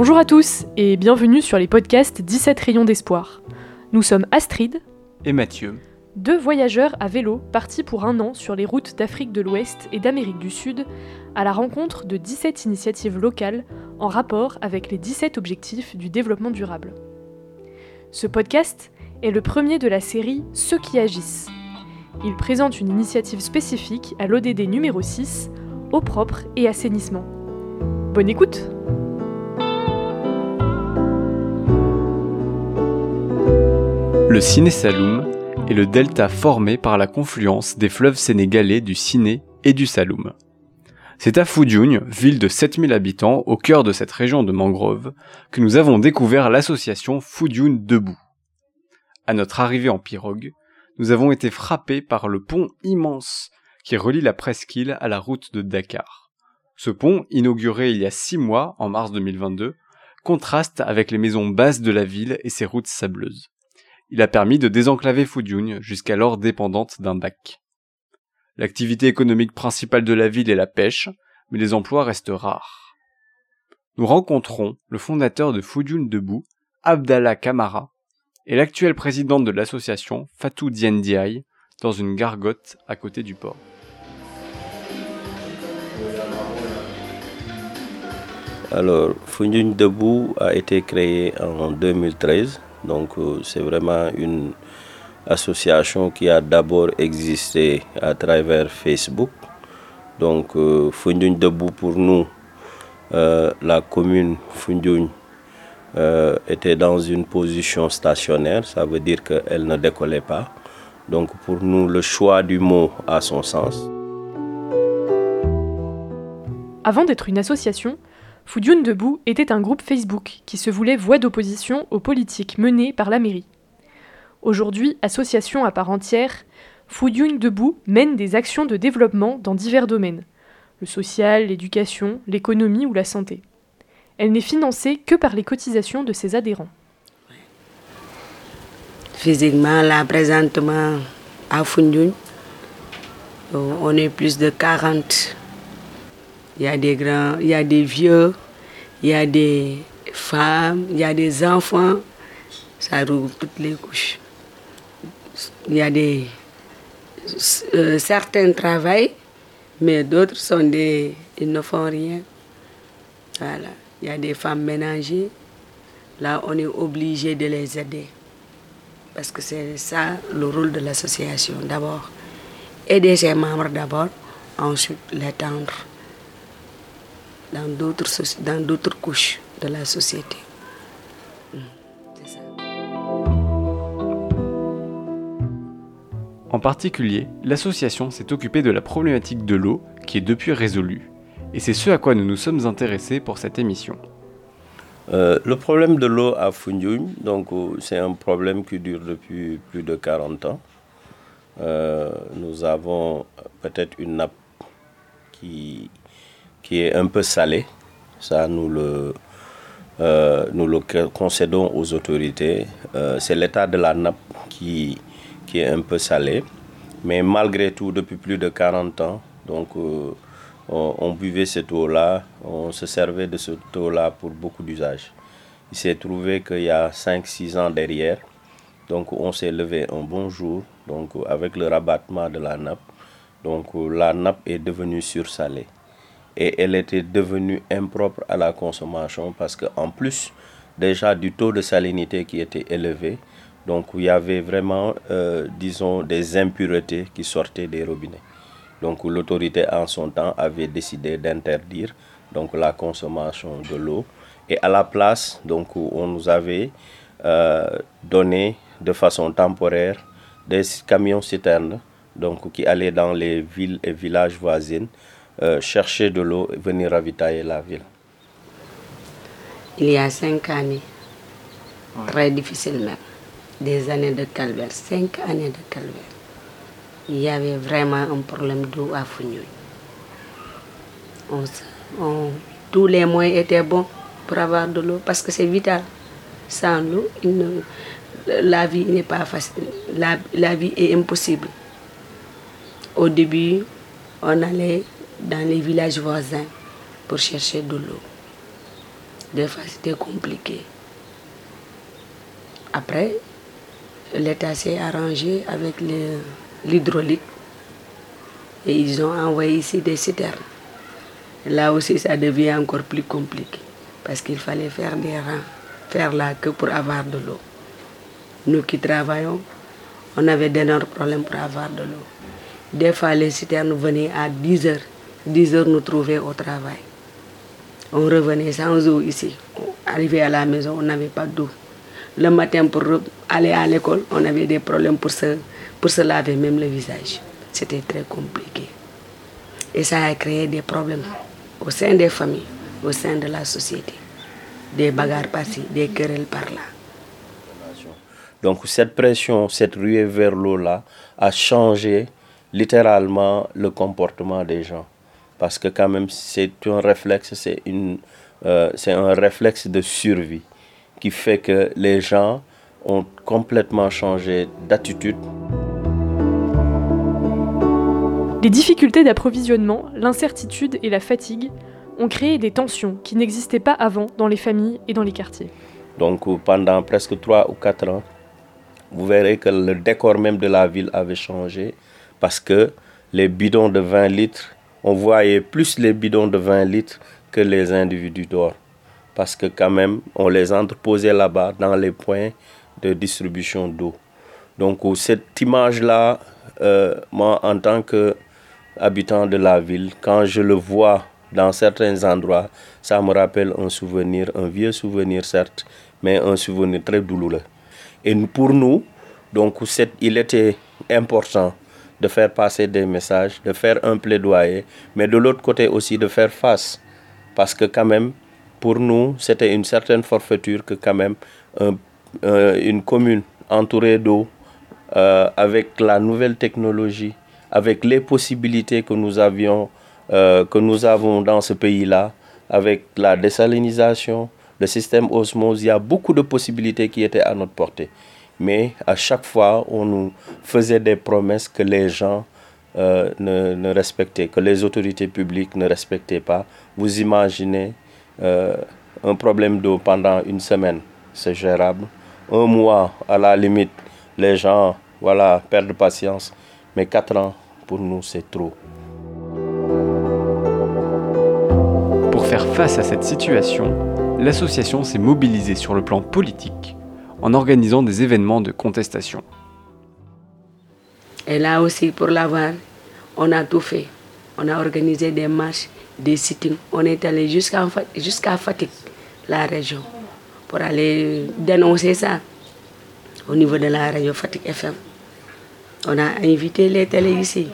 Bonjour à tous et bienvenue sur les podcasts 17 rayons d'espoir. Nous sommes Astrid et Mathieu, deux voyageurs à vélo partis pour un an sur les routes d'Afrique de l'Ouest et d'Amérique du Sud à la rencontre de 17 initiatives locales en rapport avec les 17 objectifs du développement durable. Ce podcast est le premier de la série Ceux qui agissent. Il présente une initiative spécifique à l'ODD numéro 6, eau propre et assainissement. Bonne écoute Le Ciné Saloum est le delta formé par la confluence des fleuves sénégalais du Ciné et du Saloum. C'est à Foudioune, ville de 7000 habitants au cœur de cette région de mangrove, que nous avons découvert l'association Foudioune Debout. À notre arrivée en pirogue, nous avons été frappés par le pont immense qui relie la presqu'île à la route de Dakar. Ce pont, inauguré il y a six mois, en mars 2022, contraste avec les maisons basses de la ville et ses routes sableuses. Il a permis de désenclaver Foudioune, jusqu'alors dépendante d'un bac. L'activité économique principale de la ville est la pêche, mais les emplois restent rares. Nous rencontrons le fondateur de Foudjoun Debout, Abdallah Kamara, et l'actuel président de l'association, Fatou Diaye, dans une gargote à côté du port. Alors, Foudjoun Debout a été créé en 2013, donc euh, c'est vraiment une association qui a d'abord existé à travers Facebook. Donc, euh, Debout pour nous, euh, la commune Fundjoun euh, était dans une position stationnaire, ça veut dire qu'elle ne décollait pas. Donc, pour nous, le choix du mot a son sens. Avant d'être une association, Foudjoun Debout était un groupe Facebook qui se voulait voix d'opposition aux politiques menées par la mairie. Aujourd'hui, association à part entière, Foudioun Debout mène des actions de développement dans divers domaines le social, l'éducation, l'économie ou la santé. Elle n'est financée que par les cotisations de ses adhérents. Physiquement, là, présentement, à Foudioun, on est plus de 40. Il y a des grands, il y a des vieux, il y a des femmes, il y a des enfants. Ça roule toutes les couches il y a des euh, certains travaillent, mais d'autres sont des ils ne font rien. Il y a des femmes ménagées. Là, on est obligé de les aider. Parce que c'est ça le rôle de l'association. D'abord, aider ses membres d'abord, ensuite les tendre dans d'autres couches de la société. En particulier, l'association s'est occupée de la problématique de l'eau, qui est depuis résolue. Et c'est ce à quoi nous nous sommes intéressés pour cette émission. Euh, le problème de l'eau à Fundjoun, donc euh, c'est un problème qui dure depuis plus de 40 ans. Euh, nous avons peut-être une nappe qui, qui est un peu salée. Ça, nous le, nous le concédons aux autorités. c'est l'état de la nappe qui, qui est un peu salé. Mais malgré tout, depuis plus de 40 ans, donc, euh, on, buvait cette eau-là, on se servait de cette eau-là pour beaucoup d'usages. Il s'est trouvé qu'il y a 5-6 ans derrière, donc on s'est levé un bon jour, donc avec le rabattement de la nappe. Donc la nappe est devenue sursalée et elle était devenue impropre à la consommation parce qu'en plus déjà du taux de salinité qui était élevé, donc il y avait vraiment, euh, disons, des impuretés qui sortaient des robinets. Donc l'autorité en son temps avait décidé d'interdire donc la consommation de l'eau et à la place donc on nous avait euh, donné de façon temporaire des camions citernes donc qui allaient dans les villes et villages voisins euh, chercher de l'eau et venir ravitailler la ville. Il y a cinq années, très difficile même des années de calvaire, cinq années de calvaire. Il y avait vraiment un problème d'eau à Fougnoul. tous les moyens étaient bons pour avoir de l'eau parce que c'est vital. Sans l'eau, la vie n'est pas facile. La, la vie est impossible. Au début, on allait dans les villages voisins pour chercher de l'eau. Des fois, c'était compliqué. Après, l'État s'est arrangé avec l'hydraulique et ils ont envoyé ici des citernes. Là aussi, ça devient encore plus compliqué parce qu'il fallait faire des rangs, faire la queue pour avoir de l'eau. Nous qui travaillons, on avait d'énormes problèmes pour avoir de l'eau. Des fois, les citernes venaient à 10 heures. 10 heures, nous trouvaient au travail. On revenait sans eau ici. Arrivé à la maison, on n'avait pas d'eau. Le matin, pour aller à l'école, on avait des problèmes pour se, pour laver même le visage. C'était très compliqué. Et ça a créé des problèmes au sein des familles, au sein de la société. Des bagarres par-ci, des querelles par-là. Donc cette pression, cette ruée vers l'eau-là, a changé littéralement le comportement des gens. Parce que quand même, c'est un réflexe, c'est euh, un réflexe de survie qui fait que les gens ont complètement changé d'attitude. Les difficultés d'approvisionnement, l'incertitude et la fatigue ont créé des tensions qui n'existaient pas avant dans les familles et dans les quartiers. Donc pendant presque trois ou quatre ans, vous verrez que le décor même de la ville avait changé parce que les bidons de 20 litres, on voyait plus les bidons de 20 litres que les individus d'or parce que quand même, on les entreposait là-bas dans les points de distribution d'eau. Donc cette image-là, euh, moi en tant qu'habitant de la ville, quand je le vois dans certains endroits, ça me rappelle un souvenir, un vieux souvenir certes, mais un souvenir très douloureux. Et pour nous, donc il était important de faire passer des messages, de faire un plaidoyer, mais de l'autre côté aussi de faire face. Parce que quand même, pour nous, c'était une certaine forfaiture que quand même une commune entourée d'eau, euh, avec la nouvelle technologie, avec les possibilités que nous avions, euh, que nous avons dans ce pays-là, avec la désalinisation, le système osmose, il y a beaucoup de possibilités qui étaient à notre portée. Mais à chaque fois, on nous faisait des promesses que les gens euh, ne, respectaient, que les autorités publiques ne respectaient pas. Vous imaginez euh, un problème d'eau pendant une semaine, c'est gérable. Un mois, à la limite, les gens voilà, perdent patience. Mais quatre ans, pour nous, c'est trop. Pour faire face à cette situation, l'association s'est mobilisée sur le plan politique en organisant des événements de contestation. Et là aussi, pour l'avoir, on a tout fait. On a organisé des marches des sittings. On est allé jusqu'à jusqu'à Fatik, la région, pour aller dénoncer ça au niveau de la radio Fatik FM. On a invité les télés ici.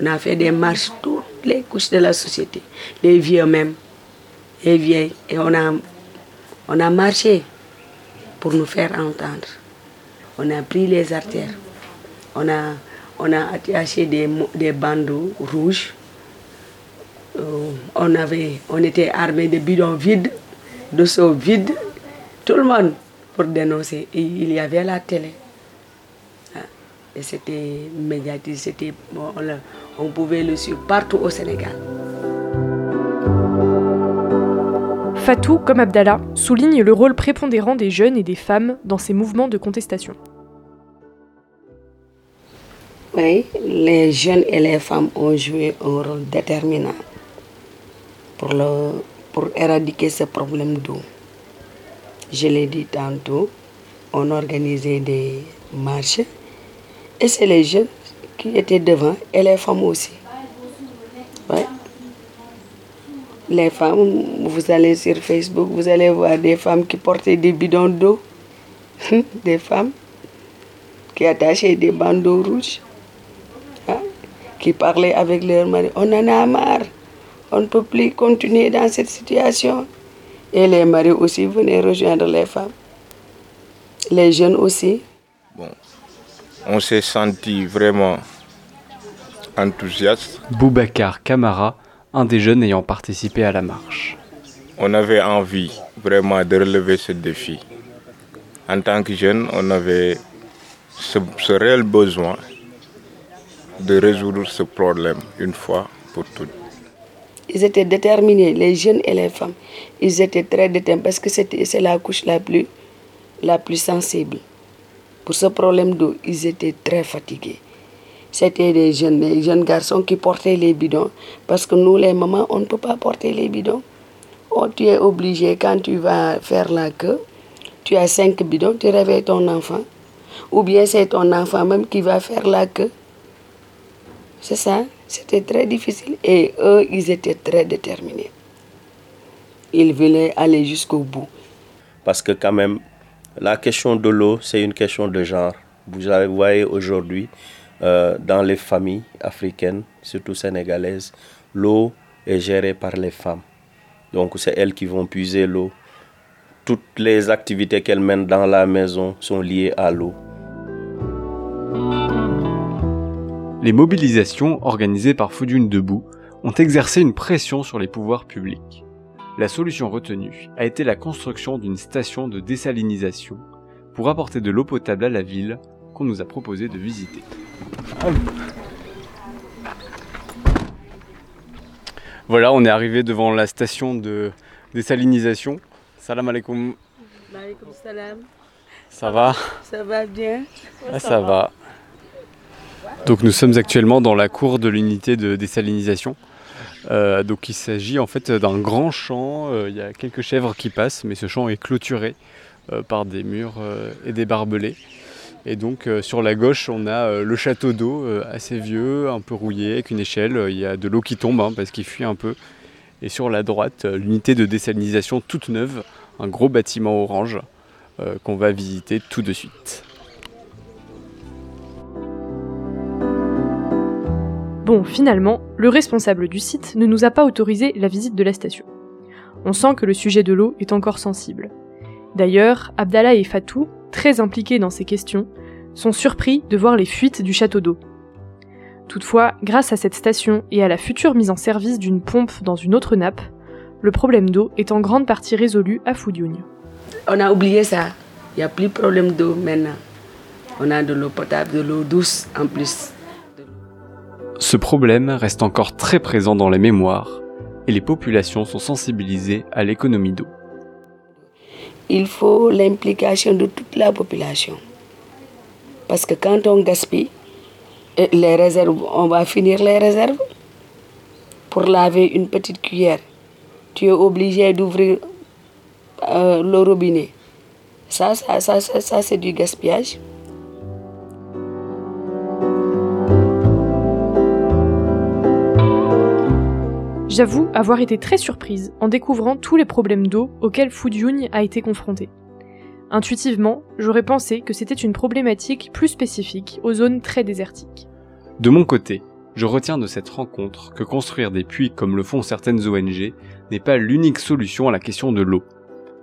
On a fait des marches, toutes les couches de la société, les vieux même, les vieilles. Et on a, on a marché pour nous faire entendre. On a pris les artères. On a, on a attaché des, des bandeaux rouges euh, on, avait, on était armé de bidons vides, de seaux vides, tout le monde pour dénoncer. Il y avait la télé. Ah, et c'était médiatisé, c'était, on, on pouvait le suivre partout au Sénégal. Fatou, comme Abdallah, souligne le rôle prépondérant des jeunes et des femmes dans ces mouvements de contestation. Oui, les jeunes et les femmes ont joué un rôle déterminant pour, éradiquer ce problème d'eau. Je l'ai dit tantôt, on organisait des marches et c'est les jeunes qui étaient devant et les femmes aussi. Les femmes, vous allez sur Facebook, vous allez voir des femmes qui portaient des bidons d'eau, des femmes qui attachaient des bandeaux rouges, hein, qui parlaient avec leur mari. On en a marre. On ne peut plus continuer dans cette situation. Et les maris aussi venaient rejoindre les femmes. Les jeunes aussi. Bon, on s'est senti vraiment enthousiaste. Boubacar Camara, un des jeunes ayant participé à la marche. On avait envie vraiment de relever ce défi. En tant que jeune, on avait ce, ce réel besoin de résoudre ce problème une fois pour toutes. ils étaient déterminés, les jeunes et les femmes. Ils étaient très déterminés parce que c'est la couche la plus, la plus sensible. Pour ce problème d'eau, ils étaient très fatigués. C'était des jeunes, jeunes garçons qui portaient les bidons. Parce que nous, les mamans, on ne peut pas porter les bidons. Oh, tu es obligé, quand tu vas faire la queue, tu as cinq bidons, tu réveilles ton enfant. Ou bien c'est ton enfant même qui va faire la queue. C'est ça, c'était très difficile. Et eux, ils étaient très déterminés. Ils voulaient aller jusqu'au bout. Parce que quand même, la question de l'eau, c'est une question de genre. Vous voyez aujourd'hui, euh, dans les familles africaines, surtout sénégalaises, l'eau est gérée par les femmes. Donc c'est elles qui vont puiser l'eau. Toutes les activités qu'elles mènent dans la maison sont liées à l'eau. Les mobilisations organisées par Fudune Debout ont exercé une pression sur les pouvoirs publics. La solution retenue a été la construction d'une station de désalinisation pour apporter de l'eau potable à la ville qu'on nous a proposé de visiter. Voilà, on est arrivé devant la station de désalinisation. Salam alaikum. Alaikum salam. Ça va? Ça va bien ah, Ça va. Donc nous sommes actuellement dans la cour de l'unité de désalinisation. Euh, donc il s'agit en fait d'un grand champ. Euh, il y a quelques chèvres qui passent, mais ce champ est clôturé euh, par des murs et des barbelés. Et donc sur la gauche, on a le château d'eau assez vieux, un peu rouillé, avec une échelle. Il y a de l'eau qui tombe hein, parce qu'il fuit un peu. Et sur la droite, l'unité de désalinisation toute neuve, un gros bâtiment orange qu'on va visiter tout de suite. Bon, finalement, le responsable du site ne nous a pas autorisé la visite de la station. On sent que le sujet de l'eau est encore sensible. D'ailleurs, Abdallah et Fatou, très impliqués dans ces questions, sont surpris de voir les fuites du château d'eau. Toutefois, grâce à cette station et à la future mise en service d'une pompe dans une autre nappe, le problème d'eau est en grande partie résolu à Foudioune. On a oublié ça. Il n'y a plus de problème d'eau maintenant. On a de l'eau potable, de l'eau douce en plus. Ce problème reste encore très présent dans les mémoires et les populations sont sensibilisées à l'économie d'eau. Il faut l'implication de toute la population. Parce que quand on gaspille, euh, les réserves, on va finir les réserves. Pour laver une petite cuillère, tu es obligé d'ouvrir euh, le robinet. Ça, ça, ça, ça c'est du gaspillage. J'avoue avoir été très surprise en découvrant tous les problèmes d'eau auxquels Fujian a été confronté. Intuitivement, j'aurais pensé que c'était une problématique plus spécifique aux zones très désertiques. De mon côté, je retiens de cette rencontre que construire des puits comme le font certaines ONG n'est pas l'unique solution à la question de l'eau.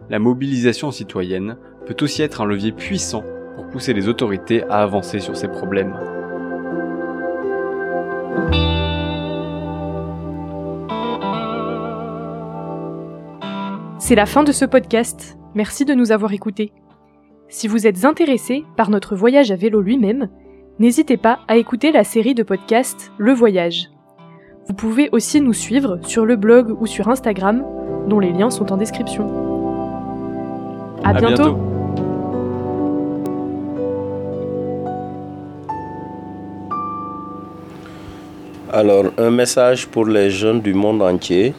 La mobilisation citoyenne peut aussi être un levier puissant pour pousser les autorités à avancer sur ces problèmes. C'est la fin de ce podcast. Merci de nous avoir écoutés. Si vous êtes intéressé par notre voyage à vélo lui-même, n'hésitez pas à écouter la série de podcasts Le Voyage. Vous pouvez aussi nous suivre sur le blog ou sur Instagram, dont les liens sont en description. À, bientôt. Alors, un message pour les jeunes du monde entier.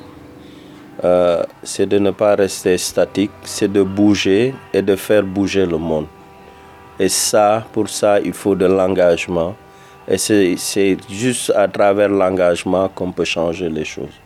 Euh, c'est de ne pas rester statique, c'est de bouger et de faire bouger le monde. Et ça, pour ça, il faut de l'engagement. Et c'est juste à travers l'engagement qu'on peut changer les choses.